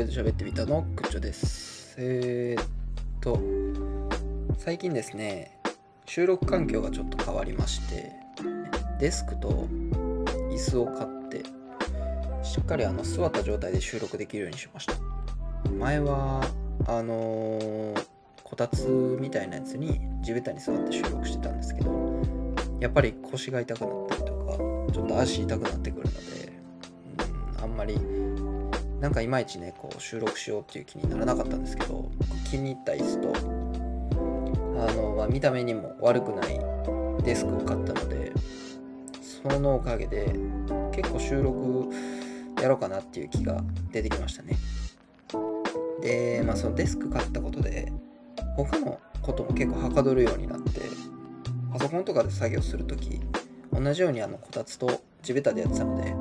りあえず喋ってみたの？クッチョです。えー、っと最近ですね収録環境がちょっと変わりましてデスクと椅子を買ってしっかりあの座った状態で収録できるようにしました。前はあのー、こたつみたいなやつに地べたに座って収録してたんですけどやっぱり腰が痛くなったりとかちょっと足痛くなってくるので、うん、あんまりなんかいまいちねこう収録しようっていう気にならなかったんですけど気に入った椅子とあの、まあ、見た目にも悪くないデスクを買ったのでそのおかげで結構収録やろうかなっていう気が出てきましたね。でまあそのデスク買ったことで他のことも結構はかどるようになってパソコンとかで作業する時同じようにあのこたつと地べたでやってたので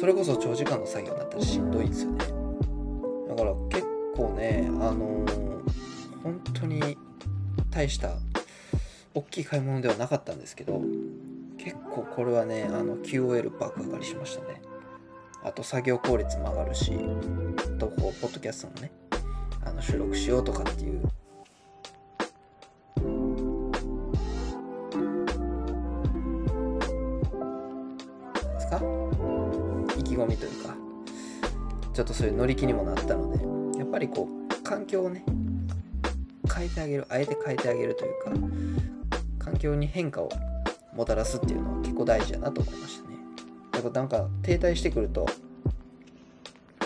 それこそ長時間の作業になったらしんどいんですよね。だから結構ねあのー、本当に大した大きい買い物ではなかったんですけど結構これはねあの QOL 爆上がりしましたね。あと作業効率も上がるしとこうポッドキャストのねあの収録しようとかっていう。意気込みというかちょっとそういう乗り気にもなったのでやっぱりこう環境をね変えてあげるあえて変えてあげるというか環境に変化をもたらすっていうのは結構大事だなと思いましたね。やっぱなんか停滞してくると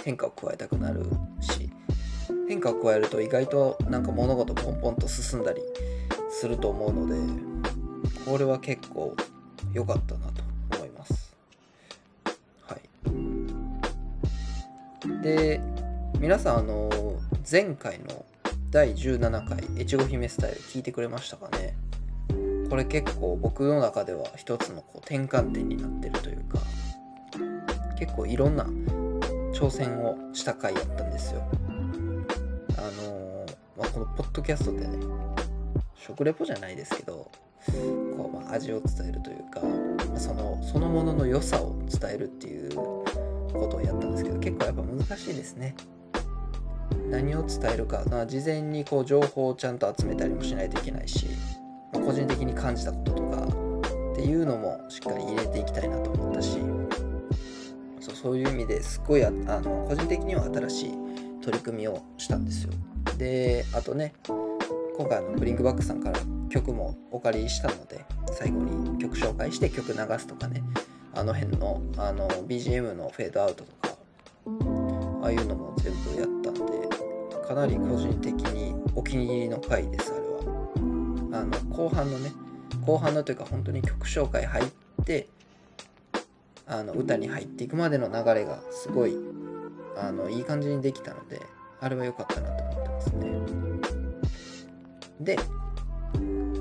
変化を加えたくなるし変化を加えると意外となんか物事ポンポンと進んだりすると思うのでこれは結構良かったなとで皆さんあの前回の第17回越後姫スタイル聞いてくれましたかね？これ結構僕の中では一つのこう転換点になってるというか結構いろんな挑戦をした回やったんですよ。あのまあ、このポッドキャストでね食レポじゃないですけどこうまあ味を伝えるというかそのそのものの良さを伝えるっていうことをやったんですけど結構やっぱ難しいですね。何を伝えるか。事前にこう情報をちゃんと集めたりもしないといけないしまあ個人的に感じたこととかっていうのもしっかり入れていきたいなと思ったしそうそういう意味ですごいあの個人的には新しい取り組みをしたんですよ。であとね今回のブリンクバックさんから曲もお借りしたので最後に曲紹介して曲流すとかね。あの辺のあの BGM のフェードアウトとかああいうのも全部やったんでかなり個人的にお気に入りの回ですあれは。あの後半のね後半のというか本当に曲紹介入ってあの歌に入っていくまでの流れがすごいあのいい感じにできたのであれは良かったなと思ってますね。で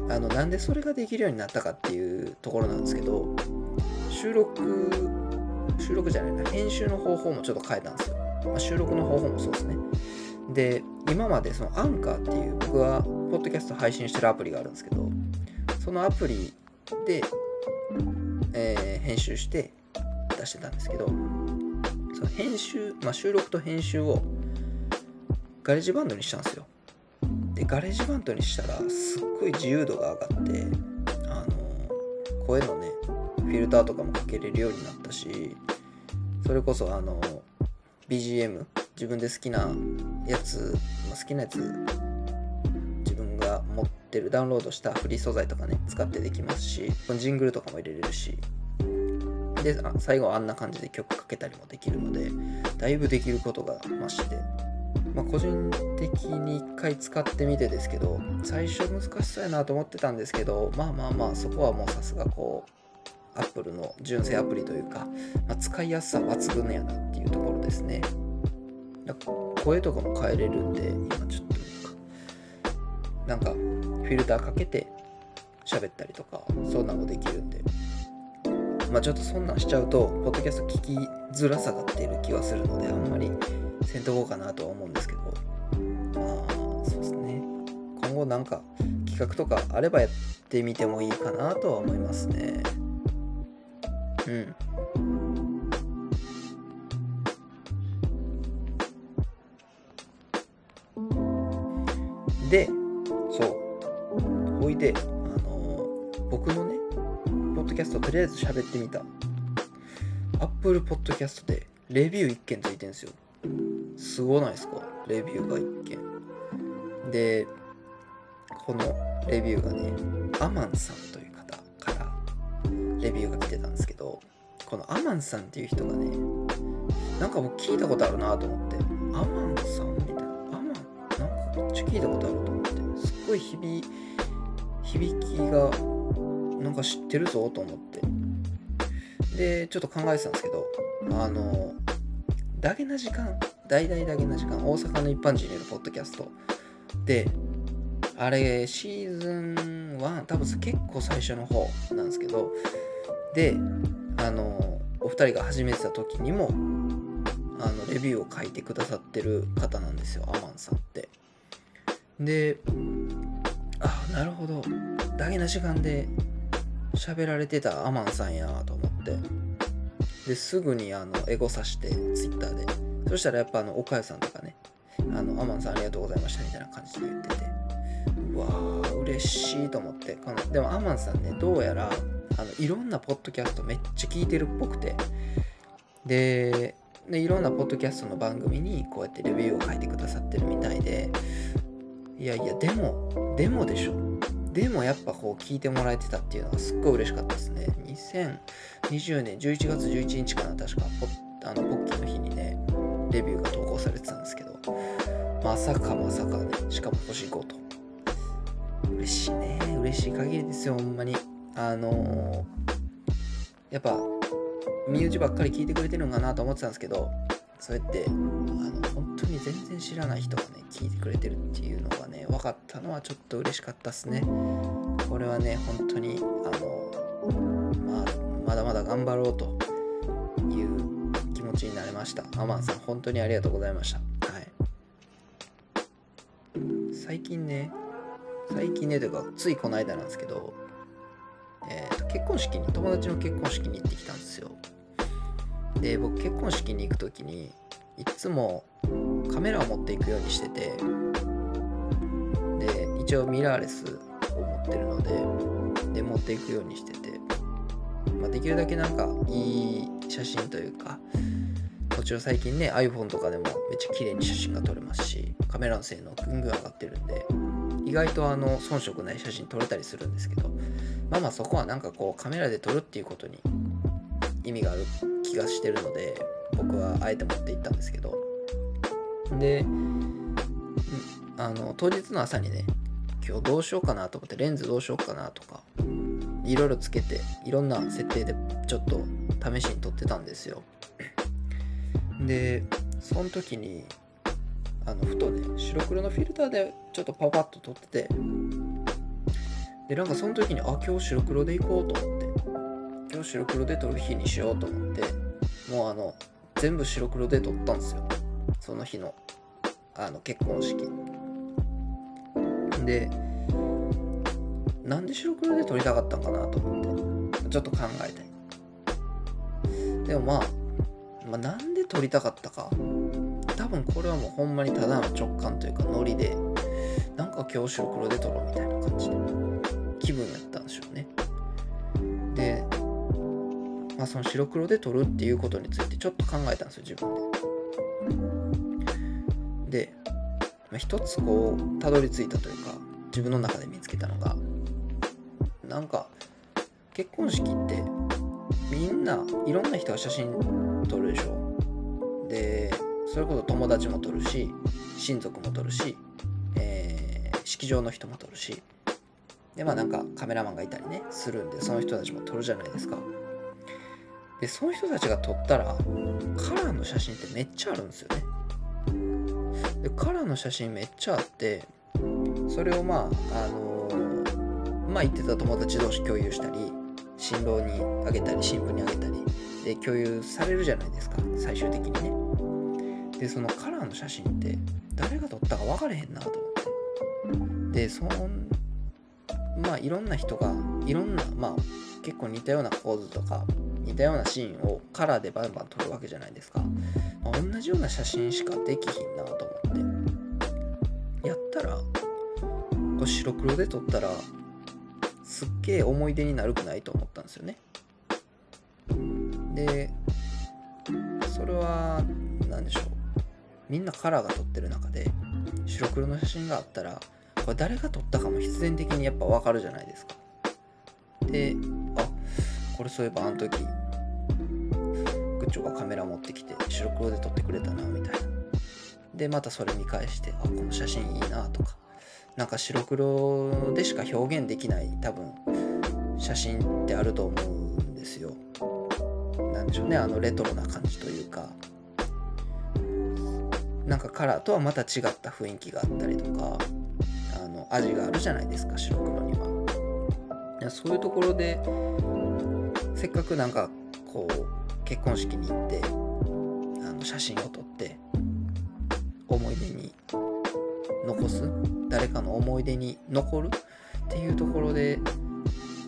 あのなんでそれができるようになったかっていうところなんですけど収録収録じゃないな編集の方法もちょっと変えたんですよ、まあ、収録の方法もそうですね。で今までそのアンカーっていう僕はポッドキャスト配信してるアプリがあるんですけどそのアプリで、えー、編集して出してたんですけどその編集、まあ、収録と編集を GarageBand にしたんですよ。で GarageBand にしたらすっごい自由度が上がってあの声のねフィルターとかもかけれるようになったしそれこそあの BGM 自分で好きなやつ、ま、好きなやつ自分が持ってるダウンロードしたフリー素材とかね使ってできますしジングルとかも入れれるしで最後あんな感じで曲かけたりもできるのでだいぶできることが増してまあ、個人的に1回使ってみてですけど最初難しそうやなと思ってたんですけどまあまあまあそこはもうさすがこう Apple の純正アプリというか、まあ、使いやすさ抜群やなっていうところですね。声とかも変えれるんで、今ちょっとなんか、フィルターかけて喋ったりとか、そんなのもできるんで。まあちょっとそんなんしちゃうと、ポッドキャスト聞きづらさが出る気はするので、あんまりせんとこうかなとは思うんですけど、まあ、そうですね。今後なんか企画とかあればやってみてもいいかなとは思いますね。うん。で、そう。ほいで、あのー、僕のね、ポッドキャストとりあえず喋ってみた。Apple ッドキャストでレビュー1件ついてんすよ。すごないですか？レビューが1件。で、このレビューがね、アマンさんという方からレビューが来てたんですマンさんっていう人がねなんか僕聞いたことあるなと思ってアマンさんみたいなアマンなんかめっちゃ聞いたことあると思ってすっごい響響きがなんか知ってるぞと思って。でちょっと考えてたんですけどあのダゲな時間大々ダゲな時間大阪の一般人によるポッドキャスト。であれシーズン1多分結構最初の方なんですけどであのお二人が始めてた時にもあのレビューを書いてくださってる方なんですよ。アマンさんって。であなるほど。ダゲな時間で喋られてたアマンさんやと思って。ですぐにあのエゴさしてツイッターで。そしたらやっぱあの岡谷さんとかねあのアマンさんありがとうございましたみたいな感じで言ってて。うわー嬉しいと思って。このでもアマンさんねどうやらあのいろんなポッドキャストめっちゃ聞いてるっぽくて。ででいろんなポッドキャストの番組にこうやってレビューを書いてくださってるみたいで。いやいやでもでもでしょ。でもやっぱこう聞いてもらえてたっていうのがすっごい嬉しかったですね。2020年11月11日かな確かポあのポッキーの日にねレビューが投稿されてたんですけど。まさかまさかね。しかも星5と。嬉しいね。嬉しい限りですよほんまに。あのー、やっぱ身内ばっかり聞いてくれてるんかなと思ってたんですけどそうやってあの本当に全然知らない人がね聞いてくれてるっていうのがね分かったのはちょっと嬉しかったっすね。これはね本当にあの、まあ、まだまだ頑張ろうという気持ちになれました。アマンさん本当にありがとうございました。はい。最近ね最近ねというかついこの間なんですけどえーと、結婚式に友達の結婚式に行ってきたんですよ。で僕結婚式に行く時にいつもカメラを持っていくようにしててで一応ミラーレスを持ってるのでで持っていくようにしてて、まあ、できるだけなんかいい写真というかもちろん最近ね iPhone とかでもめっちゃ綺麗に写真が撮れますしカメラの性能ぐんぐん上がってるんで意外とあの遜色ない写真撮れたりするんですけどまあまあそこはなんかこうカメラで撮るっていうことに意味がある気がしてるので僕はあえて持って行ったんですけど。であの当日の朝にね今日どうしようかなと思ってレンズどうしようかなとかいろいろつけていろんな設定でちょっと試しに撮ってたんですよ。でその時にあのふとね白黒のフィルターでちょっとパパッと撮っててでなんかその時にあ今日白黒で行こうと思って。今日白黒で撮る日にしようと思って。もうあの全部白黒で撮ったんですよ。その日のあの結婚式。でなんで白黒で撮りたかったんかなと思って。ちょっと考えて。でもまあ、まあ、なんで撮りたかったか。多分これはもうほんまにただの直感というかノリでなんか今日白黒で撮ろうみたいな感じで。気分やったんでしょうね。でまあその白黒で撮るっていうことについてちょっと考えたんですよ自分で。で、まあ、一つこうたどり着いたというか自分の中で見つけたのがなんか結婚式ってみんないろんな人が写真撮るでしょ。でそれこそ友達も撮るし親族も撮るし、えー、式場の人も撮るしでまあなんかカメラマンがいたりねするんでその人たちも撮るじゃないですか。でその人たちが撮ったらカラーの写真ってめっちゃあるんですよね。でカラーの写真めっちゃあってそれをまああのー、まあ言ってた友達同士共有したり新郎にあげたり新婦にあげたりで共有されるじゃないですか最終的にね。でそのカラーの写真って誰が撮ったか分かれへんなと思って。でそんまあいろんな人がいろんなまあ結構似たような構図とか似たようなシーンをカラーでバンバン撮るわけじゃないですか、まあ、同じような写真しかできひんなと思って。やったられ白黒で撮ったらすっげえ思い出になるくないと思ったんですよね。でそれは何でしょう。みんなカラーが撮ってる中で白黒の写真があったらこれ誰が撮ったかも必然的にやっぱ分かるじゃないですか。であこれそういえばあの時グッチョがカメラ持ってきて白黒で撮ってくれたなみたいな。でまたそれ見返してあこの写真いいなとか。なんか白黒でしか表現できない多分写真ってあると思うんですよ。なんでしょうねあのレトロな感じというか。なんかカラーとはまた違った雰囲気があったりとか。味があるじゃないですか白黒には。そういうところでせっかくなんかこう結婚式に行ってあの写真を撮って思い出に残す誰かの思い出に残るっていうところで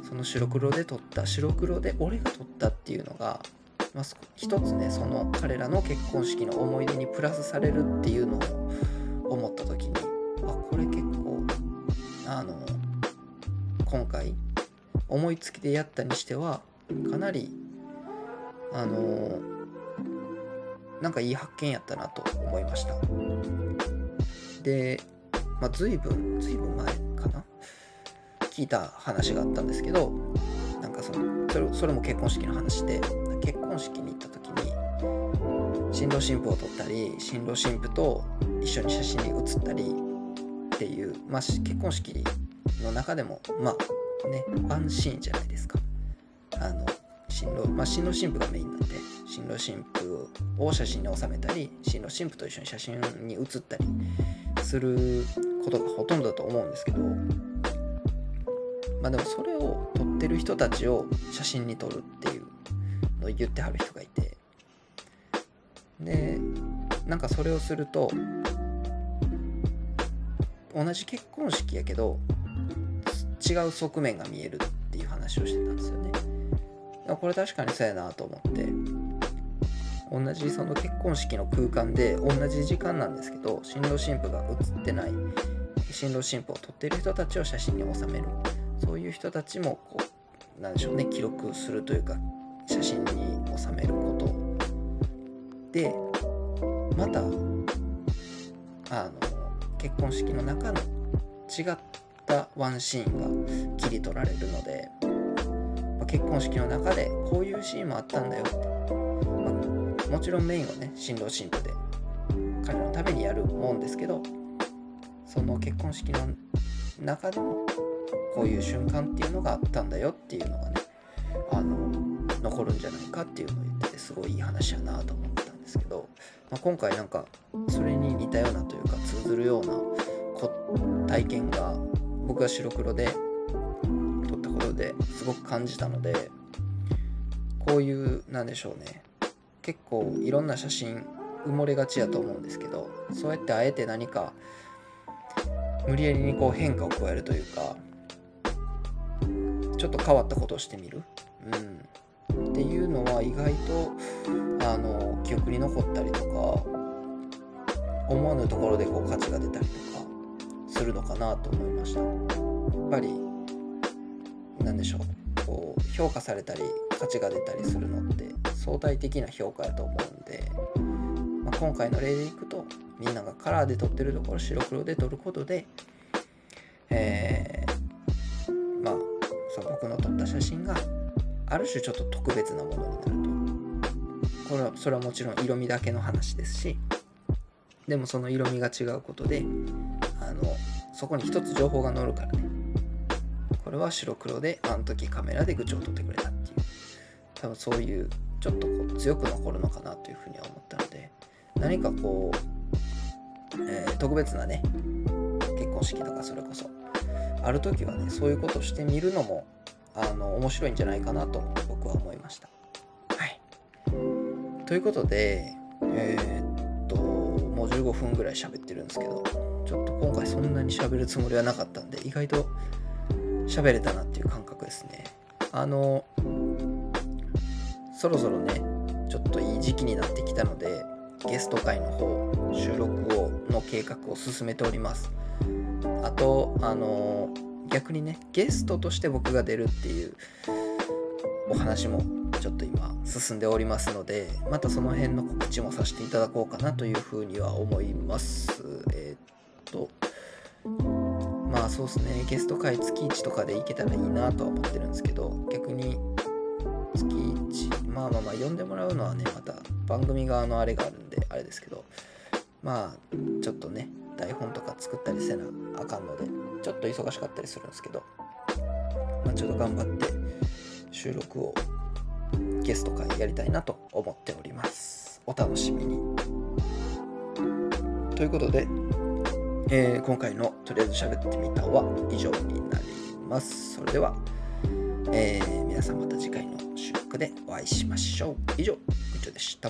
その白黒で撮った白黒で俺が撮ったっていうのが、まあ、一つねその彼らの結婚式の思い出にプラスされるっていうのを思った時に今回思いつきでやったにしてはかなりあのなんかいい発見やったなと思いました。で、まあ、随分随分前かな？聞いた話があったんですけどなんかそのそれそれも結婚式の話で結婚式に行った時に新郎新婦を撮ったり新郎新婦と一緒に写真に写ったりっていう、まあ、結婚式の中でもまあねワンシーンじゃないですか。あの新郎、まあ、新郎新婦がメインなんで新郎新婦を写真に収めたり新郎新婦と一緒に写真に写ったりすることがほとんどだと思うんですけどまあでもそれを撮ってる人たちを写真に撮るっていうのを言ってはる人がいてでなんかそれをすると同じ結婚式やけど違う側面が見えるっていう話をしてたんですよね。これ確かにそうやなと思って。同じその結婚式の空間で同じ時間なんですけど新郎新婦が写ってない新郎新婦を撮ってる人たちを写真に収める。そういう人たちもこうなんでしょうね記録するというか写真に収めること。でまたあの結婚式の中の違ったたワンシーンが切り取られるので結婚式の中でこういうシーンもあったんだよって、まあ、もちろんメインはね新郎新婦で彼のためにやるもんですけどその結婚式の中でもこういう瞬間っていうのがあったんだよっていうのがねあの残るんじゃないかっていうのを言っててすごいいい話やなと思ってたんですけど、まあ、今回なんかそれに似たようなというか通ずるような体験が僕が白黒で撮ったことですごく感じたのでこういうなんでしょうね。結構いろんな写真埋もれがちやと思うんですけどそうやってあえて何か無理やりにこう変化を加えるというかちょっと変わったことをしてみる、うん、っていうのは意外とあの記憶に残ったりとか思わぬところでこう価値が出たりとかするのかなと思いました。やっぱり何でしょう。こう評価されたり価値が出たりするのって相対的な評価やと思うんで、まあ、今回の例でいくとみんながカラーで撮ってるところ白黒で撮ることで、えー、まあその僕の撮った写真がある種ちょっと特別なものになると。これはそれはもちろん色味だけの話ですしでもその色味が違うことでそこに一つ情報が載るからね。これは白黒であの時カメラで愚痴を撮ってくれたっていう。多分そういうちょっとこう強く残るのかなというふうには思ったので何かこう、えー、特別なね結婚式とかそれこそ。ある時はねそういうことをしてみるのもあの面白いんじゃないかなと僕は思いました。はい、ということでえー、55分ぐらい喋ってるんですけどちょっと今回そんなに喋るつもりはなかったんで意外と喋れたなっていう感覚ですね。あのそろそろねちょっといい時期になってきたのでゲスト会の方収録をの計画を進めております。あとあの逆にねゲストとして僕が出るっていうお話もちょっと今進んでおりますのでまたその辺の告知もさせていただこうかなというふうには思います。えー、っとまあそうですね。ゲスト会月1とかで行けたらいいなとは思ってるんですけど逆に月1まあまあまあ呼んでもらうのはねまた番組側のあれがあるんであれですけどまあちょっとね台本とか作ったりせなあかんのでちょっと忙しかったりするんですけど、まあ、ちょっと頑張って収録をゲスト会やりたいなと思っております。お楽しみに。ということで、えー、今回のとりあえず喋ってみたは以上になります。それでは、えー、皆さんまた次回の収録でお会いしましょう。以上みちょでした。